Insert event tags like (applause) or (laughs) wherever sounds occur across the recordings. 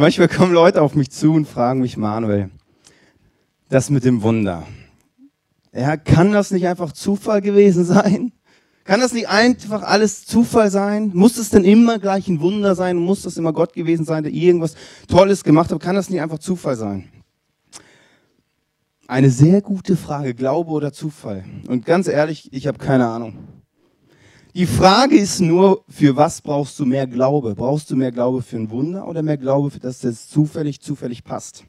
Manchmal kommen Leute auf mich zu und fragen mich, Manuel, das mit dem Wunder. Ja, kann das nicht einfach Zufall gewesen sein? Kann das nicht einfach alles Zufall sein? Muss es denn immer gleich ein Wunder sein? Muss das immer Gott gewesen sein, der irgendwas Tolles gemacht hat? Kann das nicht einfach Zufall sein? Eine sehr gute Frage, Glaube oder Zufall. Und ganz ehrlich, ich habe keine Ahnung. Die Frage ist nur, für was brauchst du mehr Glaube? Brauchst du mehr Glaube für ein Wunder oder mehr Glaube, dass das zufällig, zufällig passt?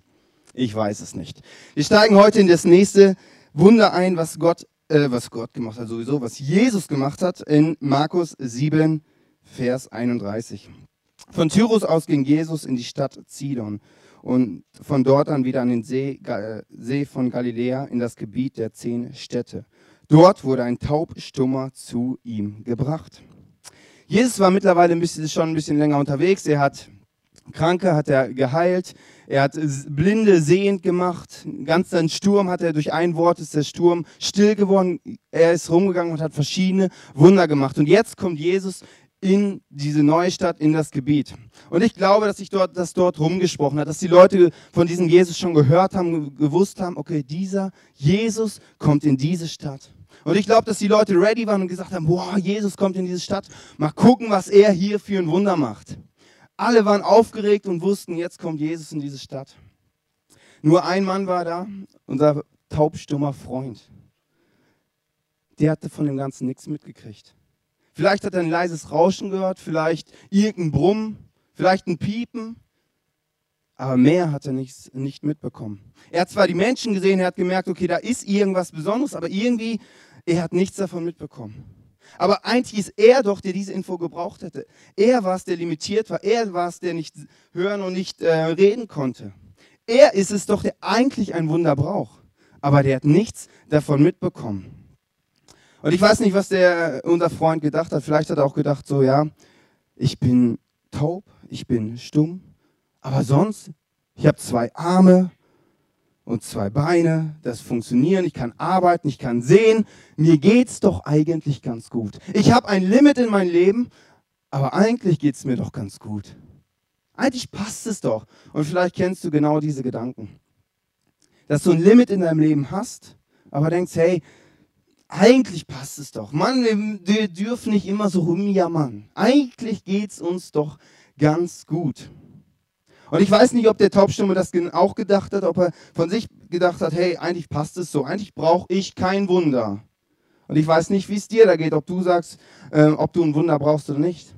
Ich weiß es nicht. Wir steigen heute in das nächste Wunder ein, was Gott äh, was Gott gemacht hat, sowieso, was Jesus gemacht hat in Markus 7, Vers 31. Von Tyrus aus ging Jesus in die Stadt Zidon und von dort an wieder an den See, See von Galiläa in das Gebiet der zehn Städte. Dort wurde ein Taubstummer zu ihm gebracht. Jesus war mittlerweile ein bisschen, schon ein bisschen länger unterwegs. Er hat Kranke hat er geheilt. Er hat Blinde sehend gemacht. Ganz seinen Sturm hat er durch ein Wort ist der Sturm still geworden. Er ist rumgegangen und hat verschiedene Wunder gemacht. Und jetzt kommt Jesus in diese neue Stadt, in das Gebiet. Und ich glaube, dass sich dort, das dort rumgesprochen hat, dass die Leute von diesem Jesus schon gehört haben, gewusst haben, okay, dieser Jesus kommt in diese Stadt. Und ich glaube, dass die Leute ready waren und gesagt haben, boah, Jesus kommt in diese Stadt. Mal gucken, was er hier für ein Wunder macht. Alle waren aufgeregt und wussten, jetzt kommt Jesus in diese Stadt. Nur ein Mann war da, unser taubstummer Freund. Der hatte von dem Ganzen nichts mitgekriegt. Vielleicht hat er ein leises Rauschen gehört, vielleicht irgendein Brummen, vielleicht ein Piepen, aber mehr hat er nicht, nicht mitbekommen. Er hat zwar die Menschen gesehen, er hat gemerkt, okay, da ist irgendwas Besonderes, aber irgendwie, er hat nichts davon mitbekommen. Aber eigentlich ist er doch, der diese Info gebraucht hätte. Er war es, der limitiert war. Er war es, der nicht hören und nicht äh, reden konnte. Er ist es doch, der eigentlich ein Wunder braucht. Aber der hat nichts davon mitbekommen. Und ich weiß nicht, was der unser Freund gedacht hat. Vielleicht hat er auch gedacht, so ja, ich bin taub, ich bin stumm, aber sonst, ich habe zwei Arme, und zwei Beine, das funktionieren, ich kann arbeiten, ich kann sehen, mir geht's doch eigentlich ganz gut. Ich habe ein Limit in meinem Leben, aber eigentlich geht's mir doch ganz gut. Eigentlich passt es doch. Und vielleicht kennst du genau diese Gedanken. Dass du ein Limit in deinem Leben hast, aber denkst, hey, eigentlich passt es doch. Mann, wir, wir dürfen nicht immer so rumjammern. Eigentlich geht's uns doch ganz gut. Und ich weiß nicht, ob der Taubstumme das auch gedacht hat, ob er von sich gedacht hat, hey, eigentlich passt es so, eigentlich brauche ich kein Wunder. Und ich weiß nicht, wie es dir da geht, ob du sagst, äh, ob du ein Wunder brauchst oder nicht.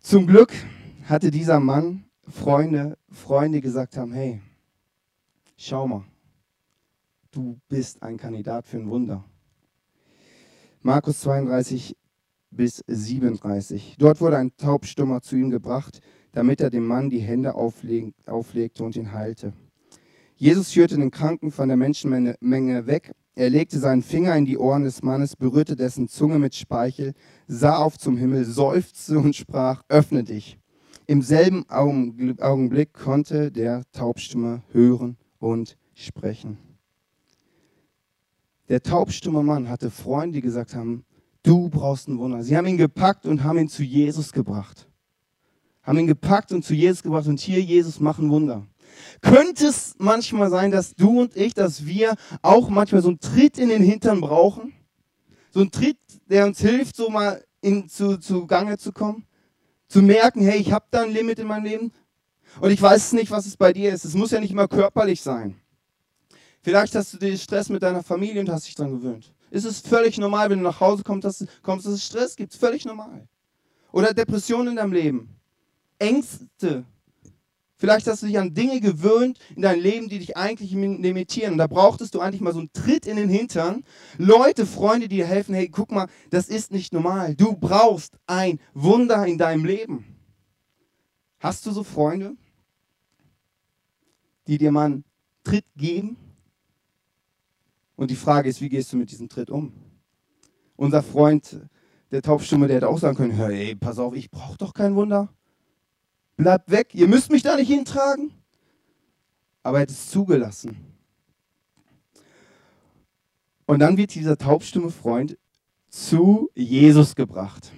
Zum Glück hatte dieser Mann Freunde, Freunde gesagt haben, hey, schau mal, du bist ein Kandidat für ein Wunder. Markus 32 bis 37. Dort wurde ein Taubstummer zu ihm gebracht, damit er dem Mann die Hände auflegte und ihn heilte. Jesus führte den Kranken von der Menschenmenge weg. Er legte seinen Finger in die Ohren des Mannes, berührte dessen Zunge mit Speichel, sah auf zum Himmel, seufzte und sprach, öffne dich. Im selben Augenblick konnte der Taubstumme hören und sprechen. Der taubstumme Mann hatte Freunde, die gesagt haben, du brauchst ein Wunder. Sie haben ihn gepackt und haben ihn zu Jesus gebracht haben ihn gepackt und zu Jesus gebracht und hier, Jesus, machen Wunder. Könnte es manchmal sein, dass du und ich, dass wir auch manchmal so einen Tritt in den Hintern brauchen? So einen Tritt, der uns hilft, so mal in, zu, zu Gange zu kommen? Zu merken, hey, ich habe da ein Limit in meinem Leben. Und ich weiß nicht, was es bei dir ist. Es muss ja nicht immer körperlich sein. Vielleicht hast du den Stress mit deiner Familie und hast dich daran gewöhnt. Es ist völlig normal, wenn du nach Hause kommst, dass, kommst, dass es Stress gibt. Völlig normal. Oder Depressionen in deinem Leben. Ängste. Vielleicht hast du dich an Dinge gewöhnt in deinem Leben, die dich eigentlich limitieren. Und da brauchtest du eigentlich mal so einen Tritt in den Hintern. Leute, Freunde, die dir helfen, hey, guck mal, das ist nicht normal. Du brauchst ein Wunder in deinem Leben. Hast du so Freunde, die dir mal einen Tritt geben? Und die Frage ist, wie gehst du mit diesem Tritt um? Unser Freund, der Taubstumme, der hätte auch sagen können, hey, pass auf, ich brauche doch kein Wunder. Bleibt weg, ihr müsst mich da nicht hintragen. Aber er hat es zugelassen. Und dann wird dieser taubstumme Freund zu Jesus gebracht.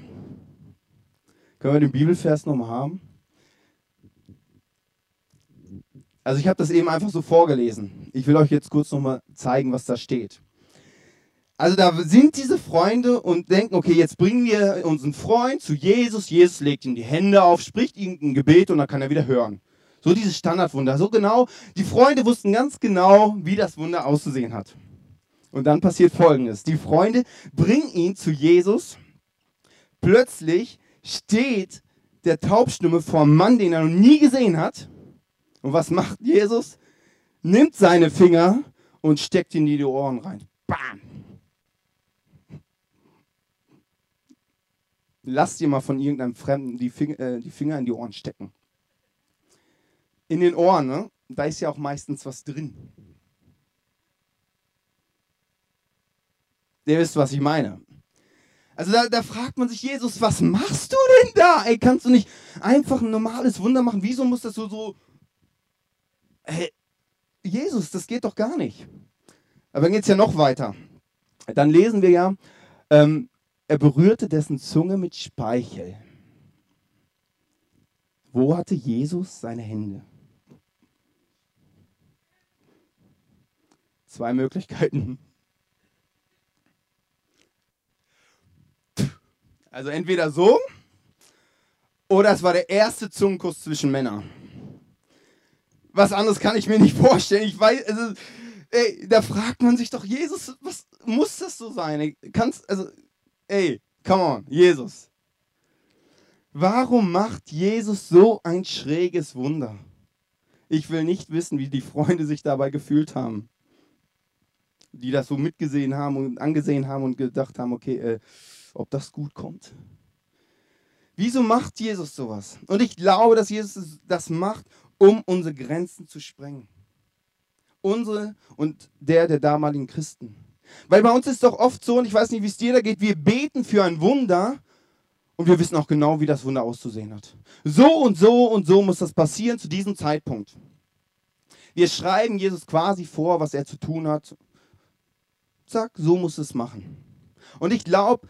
Können wir den Bibelvers nochmal haben? Also ich habe das eben einfach so vorgelesen. Ich will euch jetzt kurz nochmal zeigen, was da steht. Also da sind diese Freunde und denken, okay, jetzt bringen wir unseren Freund zu Jesus. Jesus legt ihm die Hände auf, spricht ihm ein Gebet und dann kann er wieder hören. So dieses Standardwunder. So genau, die Freunde wussten ganz genau, wie das Wunder auszusehen hat. Und dann passiert Folgendes. Die Freunde bringen ihn zu Jesus. Plötzlich steht der Taubstimme vor einem Mann, den er noch nie gesehen hat. Und was macht Jesus? Nimmt seine Finger und steckt ihn in die Ohren rein. Bam! Lass dir mal von irgendeinem Fremden die Finger, äh, die Finger in die Ohren stecken. In den Ohren, ne? da ist ja auch meistens was drin. Ihr wisst, was ich meine. Also da, da, fragt man sich, Jesus, was machst du denn da? Ey, kannst du nicht einfach ein normales Wunder machen? Wieso muss das so, so... Hey, Jesus, das geht doch gar nicht. Aber dann geht es ja noch weiter. Dann lesen wir ja, ähm, er berührte dessen Zunge mit Speichel. Wo hatte Jesus seine Hände? Zwei Möglichkeiten. Also entweder so oder es war der erste Zungenkuss zwischen Männern. Was anderes kann ich mir nicht vorstellen. Ich weiß, also, ey, da fragt man sich doch, Jesus, was muss das so sein? Kannst, also, Ey, come on, Jesus. Warum macht Jesus so ein schräges Wunder? Ich will nicht wissen, wie die Freunde sich dabei gefühlt haben. Die das so mitgesehen haben und angesehen haben und gedacht haben, okay, äh, ob das gut kommt. Wieso macht Jesus sowas? Und ich glaube, dass Jesus das macht, um unsere Grenzen zu sprengen. Unsere und der der damaligen Christen. Weil bei uns ist doch oft so, und ich weiß nicht, wie es dir da geht, wir beten für ein Wunder und wir wissen auch genau, wie das Wunder auszusehen hat. So und so und so muss das passieren zu diesem Zeitpunkt. Wir schreiben Jesus quasi vor, was er zu tun hat. Zack, so muss es machen. Und ich glaube,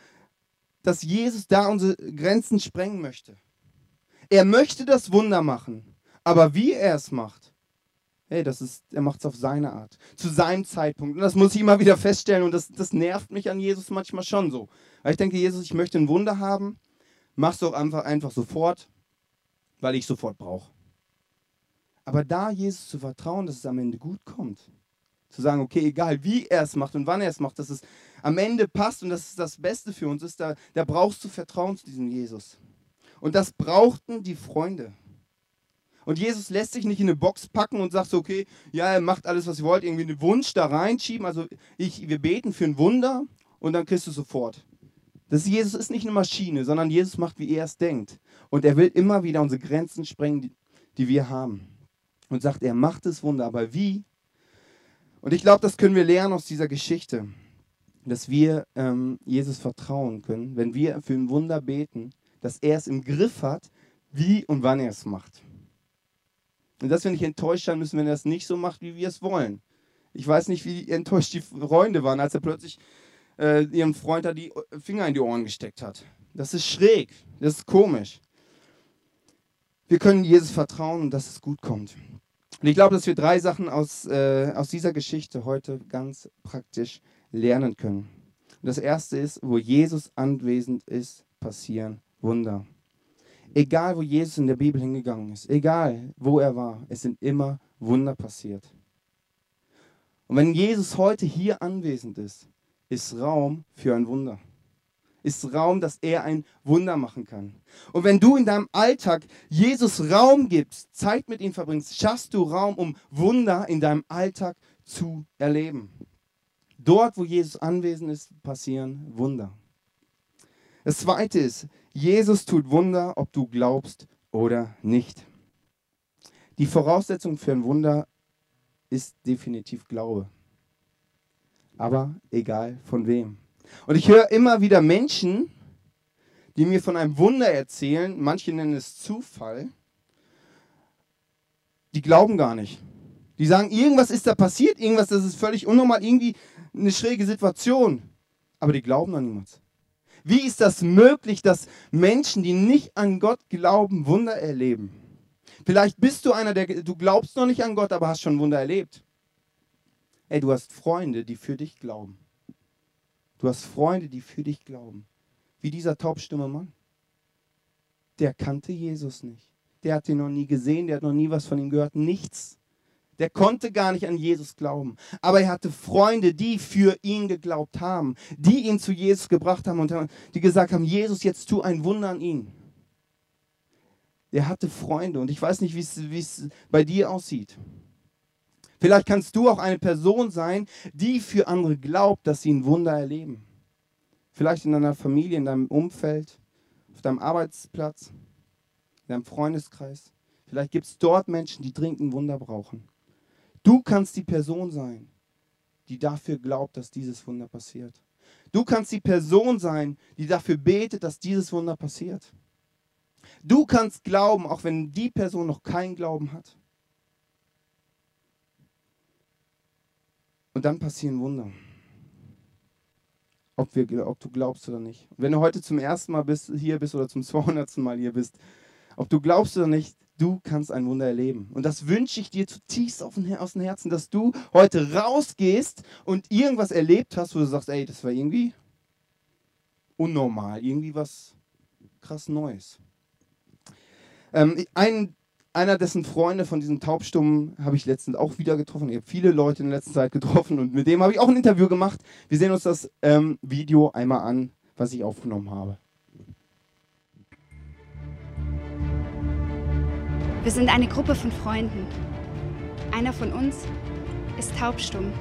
dass Jesus da unsere Grenzen sprengen möchte. Er möchte das Wunder machen, aber wie er es macht, Hey, das ist, er macht es auf seine Art, zu seinem Zeitpunkt. Und das muss ich immer wieder feststellen und das, das nervt mich an Jesus manchmal schon so. Weil ich denke, Jesus, ich möchte ein Wunder haben, mach es doch einfach, einfach sofort, weil ich sofort brauche. Aber da Jesus zu vertrauen, dass es am Ende gut kommt, zu sagen, okay, egal wie er es macht und wann er es macht, dass es am Ende passt und dass es das Beste für uns ist, da, da brauchst du Vertrauen zu diesem Jesus. Und das brauchten die Freunde. Und Jesus lässt sich nicht in eine Box packen und sagt so, okay, ja, er macht alles, was ihr wollt, irgendwie einen Wunsch da reinschieben. Also ich, wir beten für ein Wunder und dann kriegst du sofort. Das Jesus ist nicht eine Maschine, sondern Jesus macht, wie er es denkt. Und er will immer wieder unsere Grenzen sprengen, die, die wir haben. Und sagt, er macht das Wunder, aber wie? Und ich glaube, das können wir lernen aus dieser Geschichte, dass wir ähm, Jesus vertrauen können, wenn wir für ein Wunder beten, dass er es im Griff hat, wie und wann er es macht. Und dass wir nicht enttäuscht sein müssen, wenn er es nicht so macht, wie wir es wollen. Ich weiß nicht, wie enttäuscht die Freunde waren, als er plötzlich äh, ihrem Freund da die Finger in die Ohren gesteckt hat. Das ist schräg, das ist komisch. Wir können Jesus vertrauen und dass es gut kommt. Und ich glaube, dass wir drei Sachen aus, äh, aus dieser Geschichte heute ganz praktisch lernen können. Und das erste ist, wo Jesus anwesend ist, passieren Wunder. Egal, wo Jesus in der Bibel hingegangen ist, egal, wo er war, es sind immer Wunder passiert. Und wenn Jesus heute hier anwesend ist, ist Raum für ein Wunder. Ist Raum, dass er ein Wunder machen kann. Und wenn du in deinem Alltag Jesus Raum gibst, Zeit mit ihm verbringst, schaffst du Raum, um Wunder in deinem Alltag zu erleben. Dort, wo Jesus anwesend ist, passieren Wunder. Das zweite ist, Jesus tut Wunder, ob du glaubst oder nicht. Die Voraussetzung für ein Wunder ist definitiv Glaube. Aber egal von wem. Und ich höre immer wieder Menschen, die mir von einem Wunder erzählen, manche nennen es Zufall, die glauben gar nicht. Die sagen, irgendwas ist da passiert, irgendwas, das ist völlig unnormal, irgendwie eine schräge Situation. Aber die glauben an niemals. Wie ist das möglich, dass Menschen, die nicht an Gott glauben, Wunder erleben? Vielleicht bist du einer, der du glaubst noch nicht an Gott, aber hast schon Wunder erlebt. Ey, du hast Freunde, die für dich glauben. Du hast Freunde, die für dich glauben. Wie dieser taubstumme Mann. Der kannte Jesus nicht. Der hat ihn noch nie gesehen, der hat noch nie was von ihm gehört, nichts. Der konnte gar nicht an Jesus glauben. Aber er hatte Freunde, die für ihn geglaubt haben, die ihn zu Jesus gebracht haben und die gesagt haben, Jesus, jetzt tu ein Wunder an ihn. Der hatte Freunde und ich weiß nicht, wie es bei dir aussieht. Vielleicht kannst du auch eine Person sein, die für andere glaubt, dass sie ein Wunder erleben. Vielleicht in deiner Familie, in deinem Umfeld, auf deinem Arbeitsplatz, in deinem Freundeskreis. Vielleicht gibt es dort Menschen, die dringend ein Wunder brauchen. Du kannst die Person sein, die dafür glaubt, dass dieses Wunder passiert. Du kannst die Person sein, die dafür betet, dass dieses Wunder passiert. Du kannst glauben, auch wenn die Person noch keinen Glauben hat. Und dann passieren Wunder. Ob, wir, ob du glaubst oder nicht. Wenn du heute zum ersten Mal bist, hier bist oder zum (laughs) 200. Mal hier bist, ob du glaubst oder nicht, Du kannst ein Wunder erleben. Und das wünsche ich dir zutiefst aus dem Herzen, dass du heute rausgehst und irgendwas erlebt hast, wo du sagst, ey, das war irgendwie unnormal, irgendwie was krass Neues. Ähm, ein, einer dessen Freunde von diesem Taubstummen habe ich letztens auch wieder getroffen. Ich habe viele Leute in der letzten Zeit getroffen und mit dem habe ich auch ein Interview gemacht. Wir sehen uns das ähm, Video einmal an, was ich aufgenommen habe. Wir sind eine Gruppe von Freunden. Einer von uns ist taubstumm.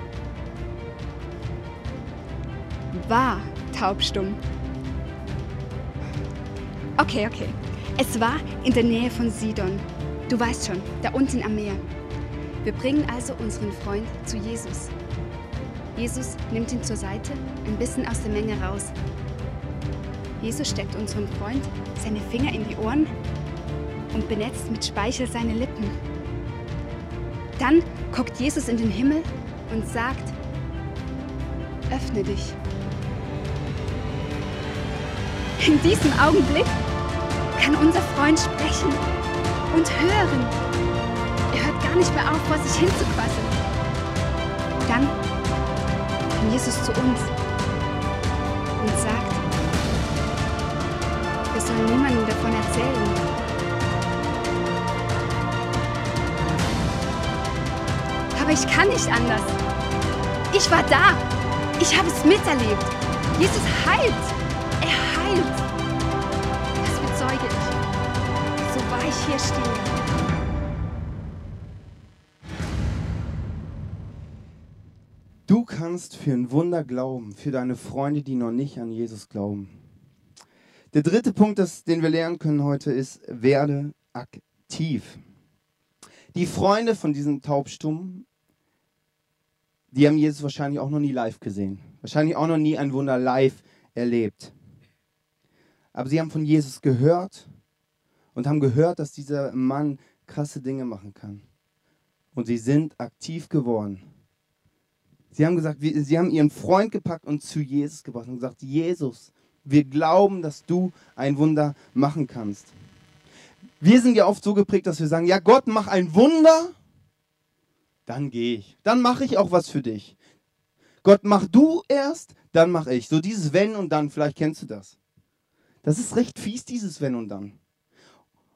War taubstumm. Okay, okay. Es war in der Nähe von Sidon. Du weißt schon, da unten am Meer. Wir bringen also unseren Freund zu Jesus. Jesus nimmt ihn zur Seite, ein bisschen aus der Menge raus. Jesus steckt unserem Freund seine Finger in die Ohren und benetzt mit Speichel seine Lippen. Dann guckt Jesus in den Himmel und sagt, öffne dich. In diesem Augenblick kann unser Freund sprechen und hören. Er hört gar nicht mehr auf, vor sich hinzuquasseln. Dann kommt Jesus zu uns und sagt, wir sollen niemandem davon erzählen, ich kann nicht anders. Ich war da. Ich habe es miterlebt. Jesus heilt. Er heilt. Das bezeuge ich. So wahr ich hier stehe. Du kannst für ein Wunder glauben, für deine Freunde, die noch nicht an Jesus glauben. Der dritte Punkt, das, den wir lernen können heute, ist, werde aktiv. Die Freunde von diesem Taubstummen die haben Jesus wahrscheinlich auch noch nie live gesehen. Wahrscheinlich auch noch nie ein Wunder live erlebt. Aber sie haben von Jesus gehört und haben gehört, dass dieser Mann krasse Dinge machen kann. Und sie sind aktiv geworden. Sie haben gesagt, sie haben ihren Freund gepackt und zu Jesus gebracht und gesagt, Jesus, wir glauben, dass du ein Wunder machen kannst. Wir sind ja oft so geprägt, dass wir sagen, ja Gott, mach ein Wunder dann gehe ich. Dann mache ich auch was für dich. Gott, mach du erst, dann mache ich. So dieses Wenn und dann, vielleicht kennst du das. Das ist recht fies, dieses Wenn und dann.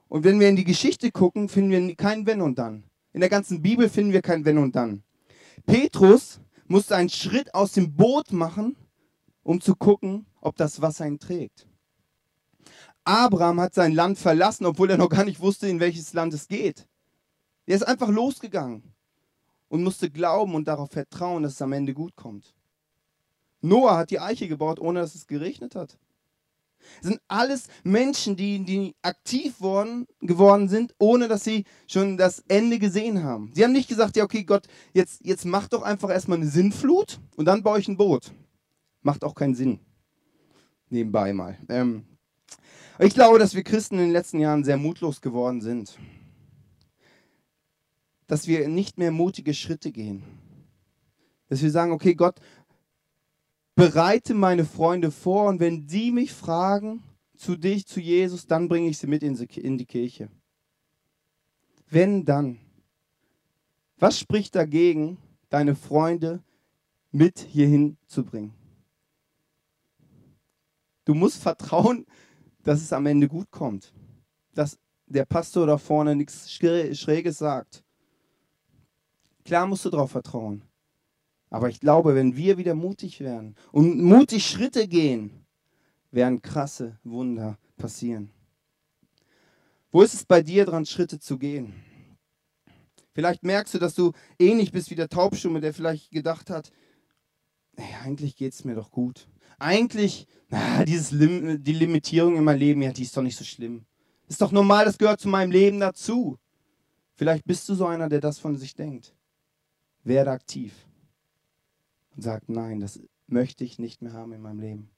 Und wenn wir in die Geschichte gucken, finden wir kein Wenn und dann. In der ganzen Bibel finden wir kein Wenn und dann. Petrus musste einen Schritt aus dem Boot machen, um zu gucken, ob das Wasser ihn trägt. Abraham hat sein Land verlassen, obwohl er noch gar nicht wusste, in welches Land es geht. Er ist einfach losgegangen und musste glauben und darauf vertrauen, dass es am Ende gut kommt. Noah hat die Eiche gebaut, ohne dass es geregnet hat. Das sind alles Menschen, die, die aktiv worden, geworden sind, ohne dass sie schon das Ende gesehen haben. Sie haben nicht gesagt, ja, okay, Gott, jetzt, jetzt mach doch einfach erstmal eine Sinnflut und dann baue ich ein Boot. Macht auch keinen Sinn. Nebenbei mal. Ähm, ich glaube, dass wir Christen in den letzten Jahren sehr mutlos geworden sind dass wir nicht mehr mutige Schritte gehen. Dass wir sagen, okay, Gott, bereite meine Freunde vor und wenn die mich fragen zu dich, zu Jesus, dann bringe ich sie mit in die Kirche. Wenn dann. Was spricht dagegen, deine Freunde mit hierhin zu bringen? Du musst vertrauen, dass es am Ende gut kommt. Dass der Pastor da vorne nichts Schräges sagt. Klar musst du darauf vertrauen. Aber ich glaube, wenn wir wieder mutig werden und mutig Schritte gehen, werden krasse Wunder passieren. Wo ist es bei dir dran, Schritte zu gehen? Vielleicht merkst du, dass du ähnlich bist wie der Taubstumme, der vielleicht gedacht hat, hey, eigentlich geht es mir doch gut. Eigentlich, na, dieses Lim die Limitierung in meinem Leben, ja, die ist doch nicht so schlimm. Ist doch normal, das gehört zu meinem Leben dazu. Vielleicht bist du so einer, der das von sich denkt. Werde aktiv und sag, nein, das möchte ich nicht mehr haben in meinem Leben.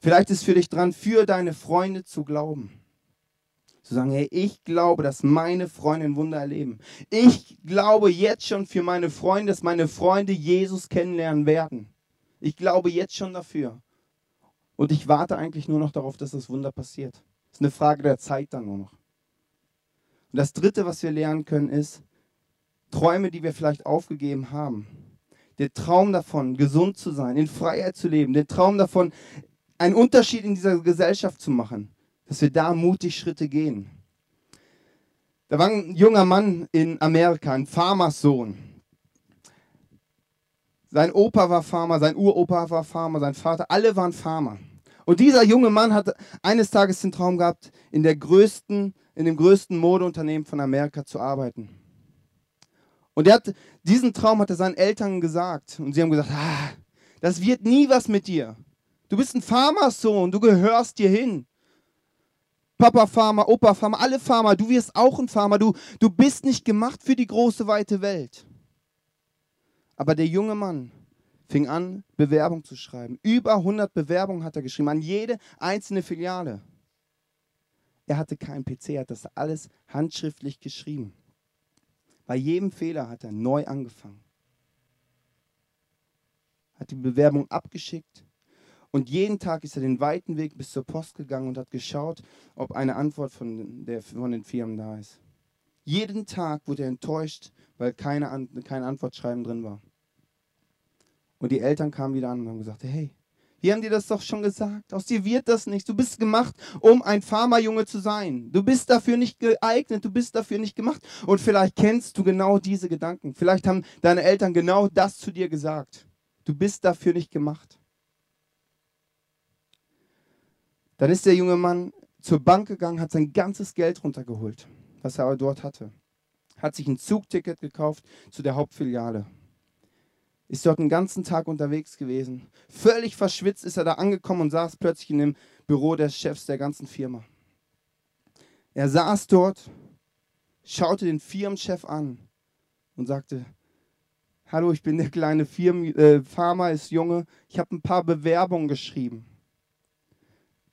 Vielleicht ist für dich dran, für deine Freunde zu glauben. Zu sagen, hey, ich glaube, dass meine Freunde ein Wunder erleben. Ich glaube jetzt schon für meine Freunde, dass meine Freunde Jesus kennenlernen werden. Ich glaube jetzt schon dafür. Und ich warte eigentlich nur noch darauf, dass das Wunder passiert. Das ist eine Frage der Zeit dann nur noch. Und das Dritte, was wir lernen können, ist, Träume, die wir vielleicht aufgegeben haben. Der Traum davon, gesund zu sein, in Freiheit zu leben. Der Traum davon, einen Unterschied in dieser Gesellschaft zu machen dass wir da mutig Schritte gehen. Da war ein junger Mann in Amerika, ein Farmerssohn. Sein Opa war Farmer, sein Uropa war Farmer, sein Vater, alle waren Farmer. Und dieser junge Mann hat eines Tages den Traum gehabt, in, der größten, in dem größten Modeunternehmen von Amerika zu arbeiten. Und er hat, diesen Traum hat er seinen Eltern gesagt. Und sie haben gesagt, ah, das wird nie was mit dir. Du bist ein Farmersohn, du gehörst hier hin. Papa Farmer, Opa Farmer, alle Farmer, du wirst auch ein Farmer, du, du bist nicht gemacht für die große, weite Welt. Aber der junge Mann fing an, Bewerbung zu schreiben. Über 100 Bewerbungen hat er geschrieben, an jede einzelne Filiale. Er hatte keinen PC, er hat das alles handschriftlich geschrieben. Bei jedem Fehler hat er neu angefangen. Hat die Bewerbung abgeschickt, und jeden Tag ist er den weiten Weg bis zur Post gegangen und hat geschaut, ob eine Antwort von, der, von den Firmen da ist. Jeden Tag wurde er enttäuscht, weil keine, kein Antwortschreiben drin war. Und die Eltern kamen wieder an und haben gesagt, hey, wir haben dir das doch schon gesagt. Aus dir wird das nicht. Du bist gemacht, um ein Pharmajunge zu sein. Du bist dafür nicht geeignet, du bist dafür nicht gemacht. Und vielleicht kennst du genau diese Gedanken. Vielleicht haben deine Eltern genau das zu dir gesagt. Du bist dafür nicht gemacht. Dann ist der junge Mann zur Bank gegangen, hat sein ganzes Geld runtergeholt, was er aber dort hatte. Hat sich ein Zugticket gekauft zu der Hauptfiliale. Ist dort einen ganzen Tag unterwegs gewesen. Völlig verschwitzt ist er da angekommen und saß plötzlich in dem Büro des Chefs der ganzen Firma. Er saß dort, schaute den Firmenchef an und sagte, Hallo, ich bin der kleine Firmen, äh, Farmer, ist Junge. Ich habe ein paar Bewerbungen geschrieben.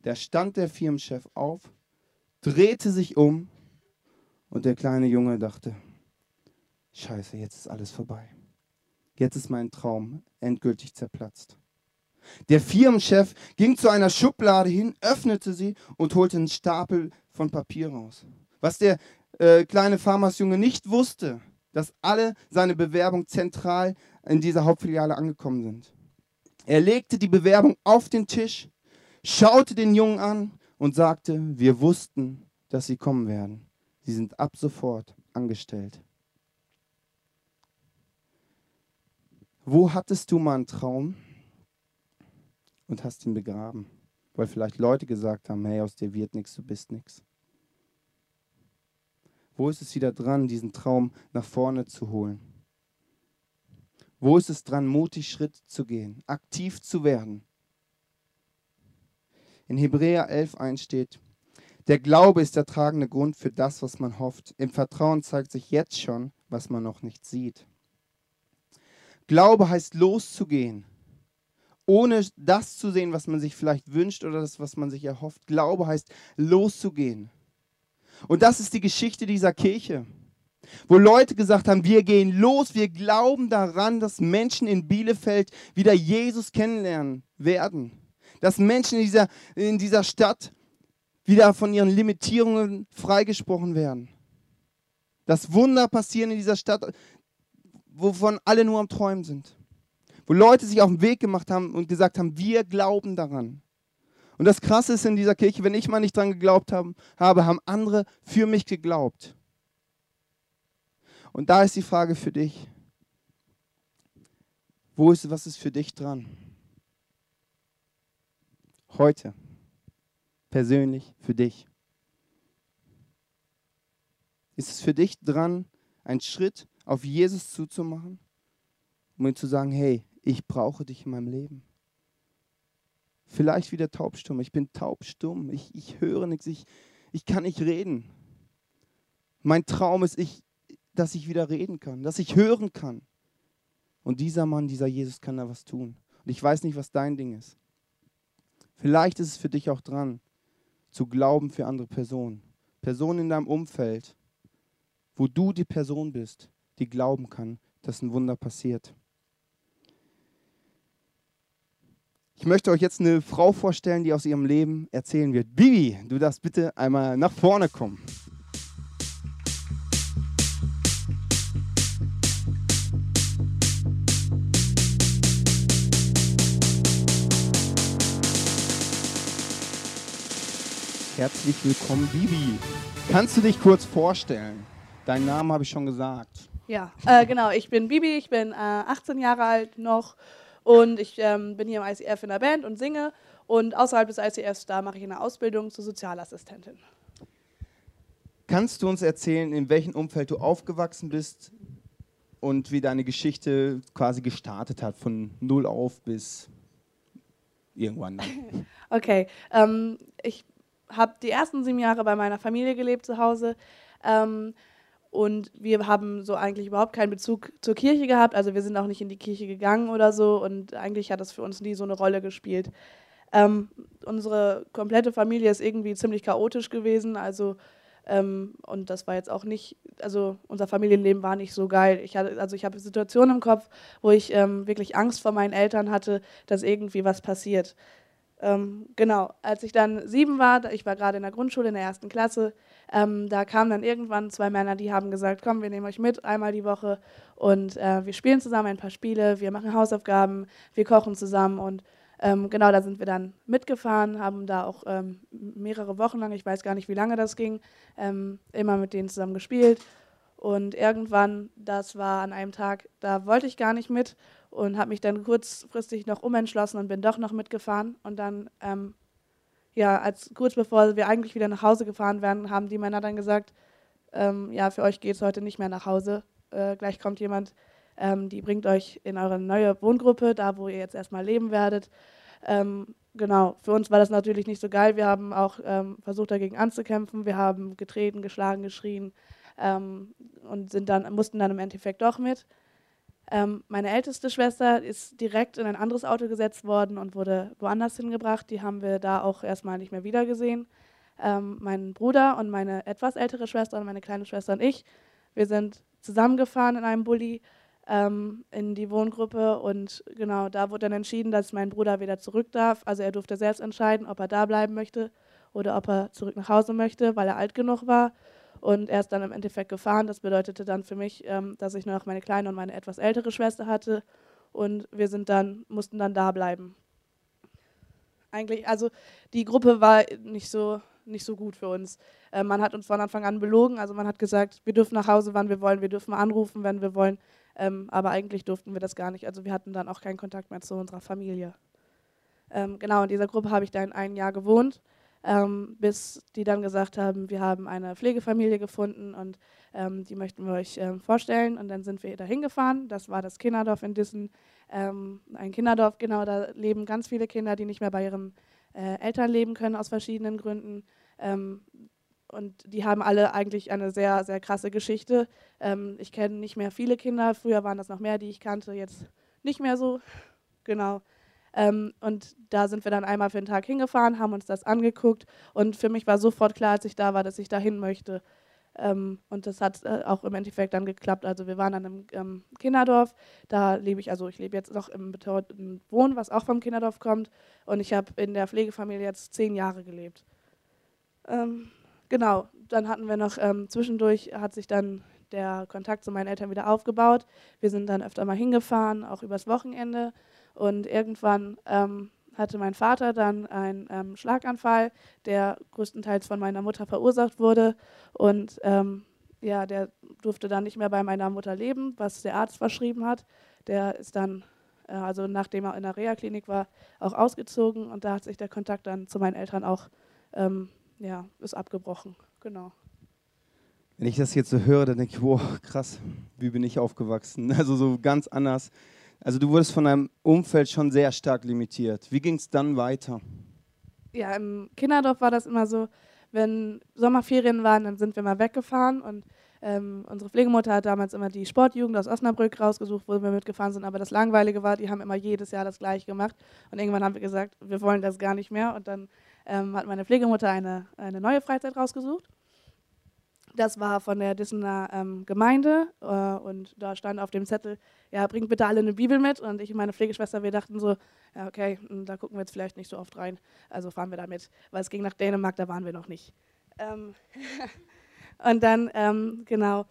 Da stand der Firmenchef auf, drehte sich um und der kleine Junge dachte, scheiße, jetzt ist alles vorbei. Jetzt ist mein Traum endgültig zerplatzt. Der Firmenchef ging zu einer Schublade hin, öffnete sie und holte einen Stapel von Papier raus. Was der äh, kleine Farmersjunge nicht wusste, dass alle seine Bewerbungen zentral in dieser Hauptfiliale angekommen sind. Er legte die Bewerbung auf den Tisch schaute den Jungen an und sagte, wir wussten, dass sie kommen werden. Sie sind ab sofort angestellt. Wo hattest du mal einen Traum und hast ihn begraben? Weil vielleicht Leute gesagt haben, hey, aus dir wird nichts, du bist nichts. Wo ist es wieder dran, diesen Traum nach vorne zu holen? Wo ist es dran, mutig Schritt zu gehen, aktiv zu werden? In Hebräer 11.1 steht, der Glaube ist der tragende Grund für das, was man hofft. Im Vertrauen zeigt sich jetzt schon, was man noch nicht sieht. Glaube heißt loszugehen, ohne das zu sehen, was man sich vielleicht wünscht oder das, was man sich erhofft. Glaube heißt loszugehen. Und das ist die Geschichte dieser Kirche, wo Leute gesagt haben, wir gehen los, wir glauben daran, dass Menschen in Bielefeld wieder Jesus kennenlernen werden dass Menschen in dieser, in dieser Stadt wieder von ihren Limitierungen freigesprochen werden. Dass Wunder passieren in dieser Stadt, wovon alle nur am Träumen sind. Wo Leute sich auf den Weg gemacht haben und gesagt haben, wir glauben daran. Und das Krasse ist in dieser Kirche, wenn ich mal nicht dran geglaubt habe, haben andere für mich geglaubt. Und da ist die Frage für dich. Wo ist, was ist für dich dran? Heute. Persönlich für dich. Ist es für dich dran, einen Schritt auf Jesus zuzumachen, um ihm zu sagen, hey, ich brauche dich in meinem Leben? Vielleicht wieder taubstumm. Ich bin taubstumm. Ich, ich höre nichts. Ich, ich kann nicht reden. Mein Traum ist, ich, dass ich wieder reden kann, dass ich hören kann. Und dieser Mann, dieser Jesus kann da was tun. Und ich weiß nicht, was dein Ding ist. Vielleicht ist es für dich auch dran, zu glauben für andere Personen. Personen in deinem Umfeld, wo du die Person bist, die glauben kann, dass ein Wunder passiert. Ich möchte euch jetzt eine Frau vorstellen, die aus ihrem Leben erzählen wird. Bibi, du darfst bitte einmal nach vorne kommen. Herzlich willkommen, Bibi. Kannst du dich kurz vorstellen? Deinen Namen habe ich schon gesagt. Ja, äh, genau. Ich bin Bibi, ich bin äh, 18 Jahre alt noch und ich ähm, bin hier im ICF in der Band und singe. Und außerhalb des ICFs, da mache ich eine Ausbildung zur Sozialassistentin. Kannst du uns erzählen, in welchem Umfeld du aufgewachsen bist und wie deine Geschichte quasi gestartet hat, von null auf bis irgendwann dann? (laughs) Okay, ähm, ich habe die ersten sieben Jahre bei meiner Familie gelebt zu Hause. Ähm, und wir haben so eigentlich überhaupt keinen Bezug zur Kirche gehabt. Also wir sind auch nicht in die Kirche gegangen oder so. Und eigentlich hat das für uns nie so eine Rolle gespielt. Ähm, unsere komplette Familie ist irgendwie ziemlich chaotisch gewesen. Also ähm, und das war jetzt auch nicht, also unser Familienleben war nicht so geil. Ich hatte, also ich habe Situationen im Kopf, wo ich ähm, wirklich Angst vor meinen Eltern hatte, dass irgendwie was passiert. Ähm, genau, als ich dann sieben war, ich war gerade in der Grundschule in der ersten Klasse, ähm, da kamen dann irgendwann zwei Männer, die haben gesagt, komm, wir nehmen euch mit einmal die Woche und äh, wir spielen zusammen ein paar Spiele, wir machen Hausaufgaben, wir kochen zusammen und ähm, genau, da sind wir dann mitgefahren, haben da auch ähm, mehrere Wochen lang, ich weiß gar nicht, wie lange das ging, ähm, immer mit denen zusammen gespielt und irgendwann, das war an einem Tag, da wollte ich gar nicht mit und habe mich dann kurzfristig noch umentschlossen und bin doch noch mitgefahren. Und dann, ähm, ja, als kurz bevor wir eigentlich wieder nach Hause gefahren wären, haben die Männer dann gesagt, ähm, ja, für euch geht es heute nicht mehr nach Hause. Äh, gleich kommt jemand, ähm, die bringt euch in eure neue Wohngruppe, da wo ihr jetzt erstmal leben werdet. Ähm, genau, für uns war das natürlich nicht so geil. Wir haben auch ähm, versucht, dagegen anzukämpfen. Wir haben getreten, geschlagen, geschrien ähm, und sind dann, mussten dann im Endeffekt doch mit. Ähm, meine älteste Schwester ist direkt in ein anderes Auto gesetzt worden und wurde woanders hingebracht. Die haben wir da auch erstmal nicht mehr wiedergesehen. Ähm, mein Bruder und meine etwas ältere Schwester und meine kleine Schwester und ich, wir sind zusammengefahren in einem Bulli ähm, in die Wohngruppe und genau da wurde dann entschieden, dass mein Bruder wieder zurück darf. Also er durfte selbst entscheiden, ob er da bleiben möchte oder ob er zurück nach Hause möchte, weil er alt genug war. Und er ist dann im Endeffekt gefahren. Das bedeutete dann für mich, ähm, dass ich nur noch meine kleine und meine etwas ältere Schwester hatte. Und wir sind dann, mussten dann da bleiben. Eigentlich, also die Gruppe war nicht so, nicht so gut für uns. Äh, man hat uns von Anfang an belogen. Also man hat gesagt, wir dürfen nach Hause, wann wir wollen, wir dürfen anrufen, wenn wir wollen. Ähm, aber eigentlich durften wir das gar nicht. Also wir hatten dann auch keinen Kontakt mehr zu unserer Familie. Ähm, genau, in dieser Gruppe habe ich dann ein Jahr gewohnt ähm, bis die dann gesagt haben, wir haben eine Pflegefamilie gefunden und ähm, die möchten wir euch ähm, vorstellen. Und dann sind wir da hingefahren. Das war das Kinderdorf in Dissen, ähm, ein Kinderdorf, genau, da leben ganz viele Kinder, die nicht mehr bei ihren äh, Eltern leben können aus verschiedenen Gründen. Ähm, und die haben alle eigentlich eine sehr, sehr krasse Geschichte. Ähm, ich kenne nicht mehr viele Kinder, früher waren das noch mehr, die ich kannte, jetzt nicht mehr so. Genau. Ähm, und da sind wir dann einmal für den Tag hingefahren, haben uns das angeguckt und für mich war sofort klar, als ich da war, dass ich dahin möchte. Ähm, und das hat äh, auch im Endeffekt dann geklappt. Also wir waren dann im ähm, Kinderdorf, da lebe ich, also ich lebe jetzt noch im betreuten Wohnen, was auch vom Kinderdorf kommt. Und ich habe in der Pflegefamilie jetzt zehn Jahre gelebt. Ähm, genau, dann hatten wir noch, ähm, zwischendurch hat sich dann der Kontakt zu meinen Eltern wieder aufgebaut. Wir sind dann öfter mal hingefahren, auch übers Wochenende. Und irgendwann ähm, hatte mein Vater dann einen ähm, Schlaganfall, der größtenteils von meiner Mutter verursacht wurde. Und ähm, ja, der durfte dann nicht mehr bei meiner Mutter leben, was der Arzt verschrieben hat. Der ist dann, äh, also nachdem er in der Reha-Klinik war, auch ausgezogen und da hat sich der Kontakt dann zu meinen Eltern auch, ähm, ja, ist abgebrochen. Genau. Wenn ich das jetzt so höre, dann denke ich, wow, krass, wie bin ich aufgewachsen? (laughs) Also so ganz anders. Also du wurdest von deinem Umfeld schon sehr stark limitiert. Wie ging es dann weiter? Ja, im Kinderdorf war das immer so, wenn Sommerferien waren, dann sind wir mal weggefahren und ähm, unsere Pflegemutter hat damals immer die Sportjugend aus Osnabrück rausgesucht, wo wir mitgefahren sind. Aber das Langweilige war, die haben immer jedes Jahr das gleiche gemacht. Und irgendwann haben wir gesagt, wir wollen das gar nicht mehr. Und dann ähm, hat meine Pflegemutter eine, eine neue Freizeit rausgesucht. Das war von der Dissener ähm, Gemeinde äh, und da stand auf dem Zettel, ja, bringt bitte alle eine Bibel mit. Und ich und meine Pflegeschwester, wir dachten so, ja, okay, hm, da gucken wir jetzt vielleicht nicht so oft rein. Also fahren wir da mit, weil es ging nach Dänemark, da waren wir noch nicht. Ähm (laughs) und dann, ähm, genau,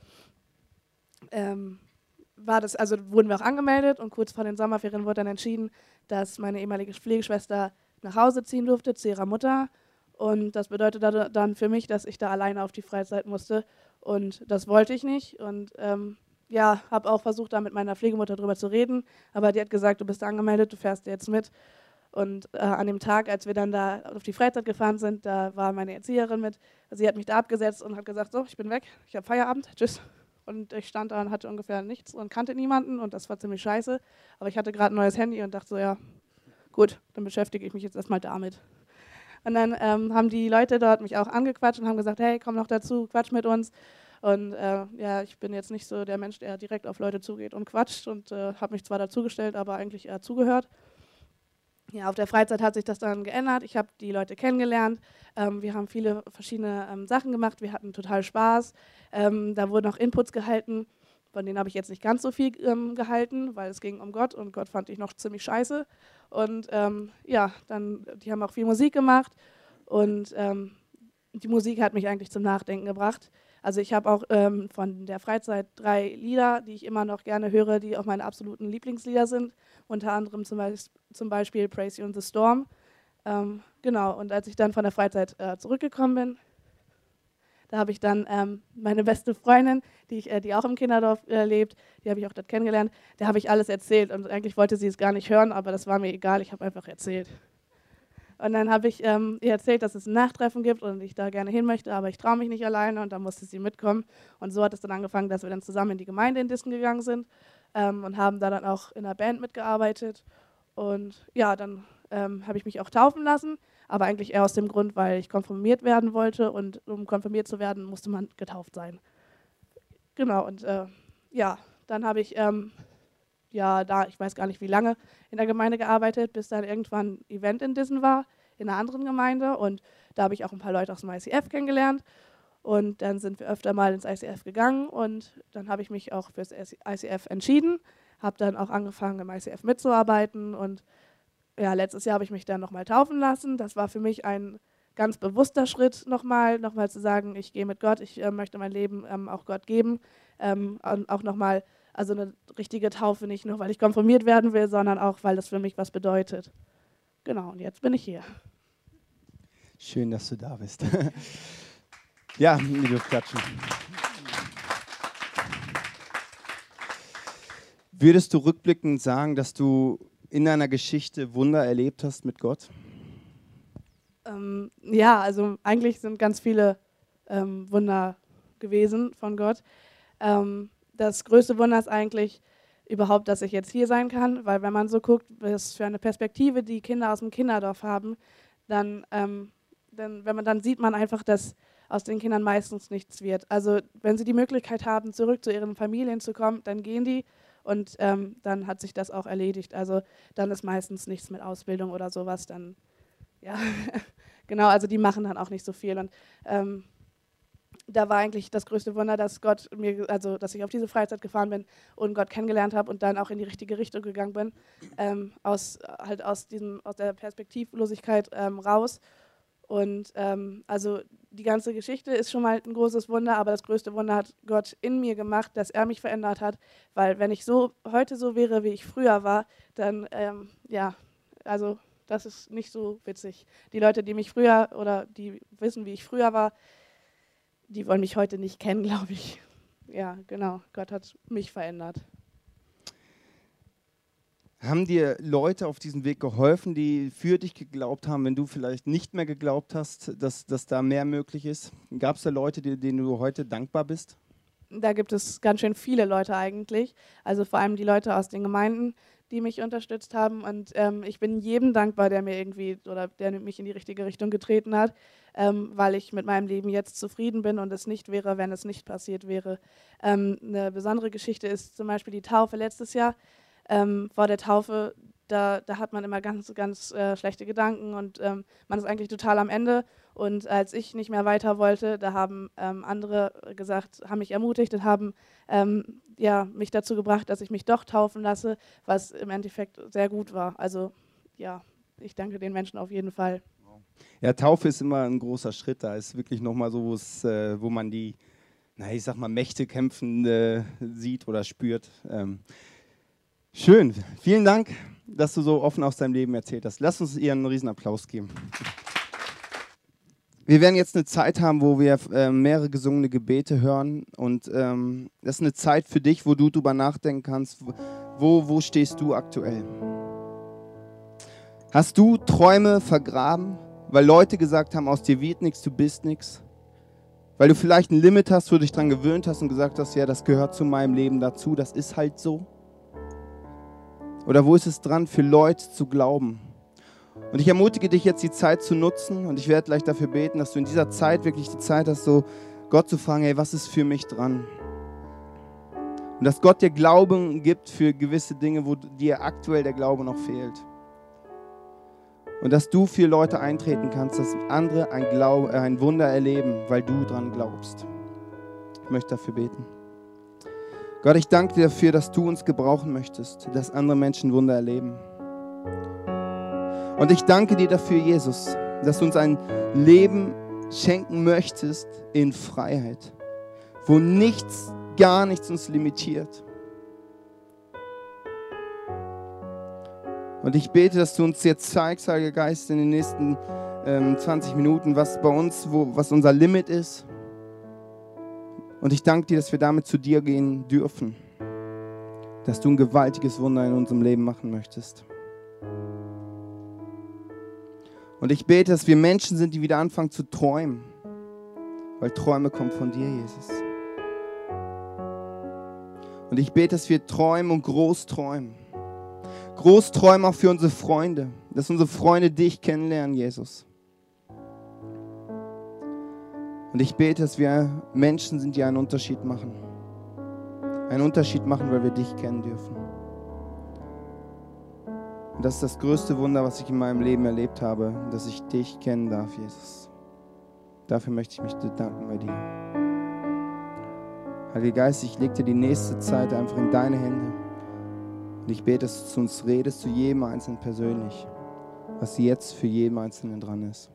ähm, war das, also wurden wir auch angemeldet und kurz vor den Sommerferien wurde dann entschieden, dass meine ehemalige Pflegeschwester nach Hause ziehen durfte zu ihrer Mutter und das bedeutete dann für mich, dass ich da alleine auf die Freizeit musste. Und das wollte ich nicht. Und ähm, ja, habe auch versucht, da mit meiner Pflegemutter drüber zu reden. Aber die hat gesagt, du bist angemeldet, du fährst jetzt mit. Und äh, an dem Tag, als wir dann da auf die Freizeit gefahren sind, da war meine Erzieherin mit. Sie hat mich da abgesetzt und hat gesagt, so, ich bin weg, ich habe Feierabend, tschüss. Und ich stand da und hatte ungefähr nichts und kannte niemanden und das war ziemlich scheiße. Aber ich hatte gerade ein neues Handy und dachte so, ja, gut, dann beschäftige ich mich jetzt erstmal damit. Und dann ähm, haben die Leute dort mich auch angequatscht und haben gesagt, hey, komm noch dazu, quatsch mit uns. Und äh, ja, ich bin jetzt nicht so der Mensch, der direkt auf Leute zugeht und quatscht und äh, habe mich zwar dazugestellt, aber eigentlich eher zugehört. Ja, auf der Freizeit hat sich das dann geändert. Ich habe die Leute kennengelernt. Ähm, wir haben viele verschiedene ähm, Sachen gemacht. Wir hatten total Spaß. Ähm, da wurden auch Inputs gehalten. Von denen habe ich jetzt nicht ganz so viel ähm, gehalten, weil es ging um Gott und Gott fand ich noch ziemlich scheiße. Und ähm, ja, dann, die haben auch viel Musik gemacht und ähm, die Musik hat mich eigentlich zum Nachdenken gebracht. Also ich habe auch ähm, von der Freizeit drei Lieder, die ich immer noch gerne höre, die auch meine absoluten Lieblingslieder sind. Unter anderem zum, Be zum Beispiel Praise You in the Storm. Ähm, genau, und als ich dann von der Freizeit äh, zurückgekommen bin, da habe ich dann ähm, meine beste Freundin, die, ich, äh, die auch im Kinderdorf äh, lebt, die habe ich auch dort kennengelernt, der habe ich alles erzählt. Und eigentlich wollte sie es gar nicht hören, aber das war mir egal, ich habe einfach erzählt. Und dann habe ich ähm, ihr erzählt, dass es ein Nachtreffen gibt und ich da gerne hin möchte, aber ich traue mich nicht alleine und da musste sie mitkommen. Und so hat es dann angefangen, dass wir dann zusammen in die Gemeinde in Dissen gegangen sind ähm, und haben da dann auch in der Band mitgearbeitet. Und ja, dann ähm, habe ich mich auch taufen lassen aber eigentlich eher aus dem Grund, weil ich konfirmiert werden wollte und um konfirmiert zu werden, musste man getauft sein. Genau, und äh, ja, dann habe ich ähm, ja da, ich weiß gar nicht wie lange, in der Gemeinde gearbeitet, bis dann irgendwann ein Event in Dissen war, in einer anderen Gemeinde und da habe ich auch ein paar Leute aus dem ICF kennengelernt und dann sind wir öfter mal ins ICF gegangen und dann habe ich mich auch fürs ICF entschieden, habe dann auch angefangen im ICF mitzuarbeiten und ja, letztes Jahr habe ich mich dann nochmal taufen lassen. Das war für mich ein ganz bewusster Schritt nochmal, nochmal zu sagen, ich gehe mit Gott, ich äh, möchte mein Leben ähm, auch Gott geben. Ähm, und auch nochmal, also eine richtige Taufe, nicht nur, weil ich konfirmiert werden will, sondern auch, weil das für mich was bedeutet. Genau, und jetzt bin ich hier. Schön, dass du da bist. (laughs) ja, liebe Klatschen. Würdest du rückblickend sagen, dass du in deiner Geschichte Wunder erlebt hast mit Gott? Ähm, ja, also eigentlich sind ganz viele ähm, Wunder gewesen von Gott. Ähm, das größte Wunder ist eigentlich überhaupt, dass ich jetzt hier sein kann, weil wenn man so guckt, was für eine Perspektive die Kinder aus dem Kinderdorf haben, dann, ähm, dann, wenn man, dann sieht man einfach, dass aus den Kindern meistens nichts wird. Also wenn sie die Möglichkeit haben, zurück zu ihren Familien zu kommen, dann gehen die und ähm, dann hat sich das auch erledigt. Also dann ist meistens nichts mit Ausbildung oder sowas. Dann, ja, (laughs) genau, also die machen dann auch nicht so viel. Und ähm, da war eigentlich das größte Wunder, dass Gott mir, also dass ich auf diese Freizeit gefahren bin und Gott kennengelernt habe und dann auch in die richtige Richtung gegangen bin, ähm, aus halt aus diesem aus der Perspektivlosigkeit ähm, raus Und ähm, also die ganze Geschichte ist schon mal ein großes Wunder, aber das größte Wunder hat Gott in mir gemacht, dass er mich verändert hat. Weil wenn ich so heute so wäre, wie ich früher war, dann ähm, ja, also das ist nicht so witzig. Die Leute, die mich früher oder die wissen, wie ich früher war, die wollen mich heute nicht kennen, (laughs) glaube ich. Ja, genau. Gott hat mich verändert. Haben dir Leute auf diesem Weg geholfen, die für dich geglaubt haben, wenn du vielleicht nicht mehr geglaubt hast, dass, dass da mehr möglich ist? Gab es da Leute, die, denen du heute dankbar bist? Da gibt es ganz schön viele Leute eigentlich. Also vor allem die Leute aus den Gemeinden, die mich unterstützt haben. Und ähm, ich bin jedem dankbar, der mir irgendwie oder der mich in die richtige Richtung getreten hat, ähm, weil ich mit meinem Leben jetzt zufrieden bin und es nicht wäre, wenn es nicht passiert wäre. Ähm, eine besondere Geschichte ist zum Beispiel die Taufe letztes Jahr ähm, vor der Taufe, da, da, hat man immer ganz, ganz äh, schlechte Gedanken und ähm, man ist eigentlich total am Ende. Und als ich nicht mehr weiter wollte, da haben ähm, andere gesagt, haben mich ermutigt und haben ähm, ja, mich dazu gebracht, dass ich mich doch taufen lasse, was im Endeffekt sehr gut war. Also ja, ich danke den Menschen auf jeden Fall. Ja, Taufe ist immer ein großer Schritt. Da ist wirklich nochmal so, äh, wo man die, na, ich sag mal, Mächte kämpfen äh, sieht oder spürt. Ähm, Schön. Vielen Dank, dass du so offen aus deinem Leben erzählt hast. Lass uns ihr einen riesen Applaus geben. Wir werden jetzt eine Zeit haben, wo wir äh, mehrere gesungene Gebete hören. Und ähm, das ist eine Zeit für dich, wo du darüber nachdenken kannst, wo, wo stehst du aktuell? Hast du Träume vergraben, weil Leute gesagt haben, aus dir wird nichts, du bist nichts? Weil du vielleicht ein Limit hast, wo du dich daran gewöhnt hast und gesagt hast, ja, das gehört zu meinem Leben dazu, das ist halt so? Oder wo ist es dran, für Leute zu glauben? Und ich ermutige dich jetzt, die Zeit zu nutzen. Und ich werde gleich dafür beten, dass du in dieser Zeit wirklich die Zeit hast, so Gott zu fragen, hey, was ist für mich dran? Und dass Gott dir Glauben gibt für gewisse Dinge, wo dir aktuell der Glaube noch fehlt. Und dass du für Leute eintreten kannst, dass andere ein, Glaube, äh, ein Wunder erleben, weil du dran glaubst. Ich möchte dafür beten. Gott, ich danke dir dafür, dass du uns gebrauchen möchtest, dass andere Menschen Wunder erleben. Und ich danke dir dafür, Jesus, dass du uns ein Leben schenken möchtest in Freiheit, wo nichts, gar nichts uns limitiert. Und ich bete, dass du uns jetzt zeigst, Heiliger Geist, in den nächsten ähm, 20 Minuten, was bei uns, wo, was unser Limit ist und ich danke dir, dass wir damit zu dir gehen dürfen. Dass du ein gewaltiges Wunder in unserem Leben machen möchtest. Und ich bete, dass wir Menschen sind, die wieder anfangen zu träumen. Weil Träume kommen von dir, Jesus. Und ich bete, dass wir träumen und groß träumen. Groß träumen auch für unsere Freunde. Dass unsere Freunde dich kennenlernen, Jesus. Und ich bete, dass wir Menschen sind, die einen Unterschied machen. Einen Unterschied machen, weil wir dich kennen dürfen. Und das ist das größte Wunder, was ich in meinem Leben erlebt habe, dass ich dich kennen darf, Jesus. Dafür möchte ich mich bedanken bei dir. Heiliger Geist, ich lege dir die nächste Zeit einfach in deine Hände. Und ich bete, dass du zu uns redest, zu jedem Einzelnen persönlich, was jetzt für jeden Einzelnen dran ist.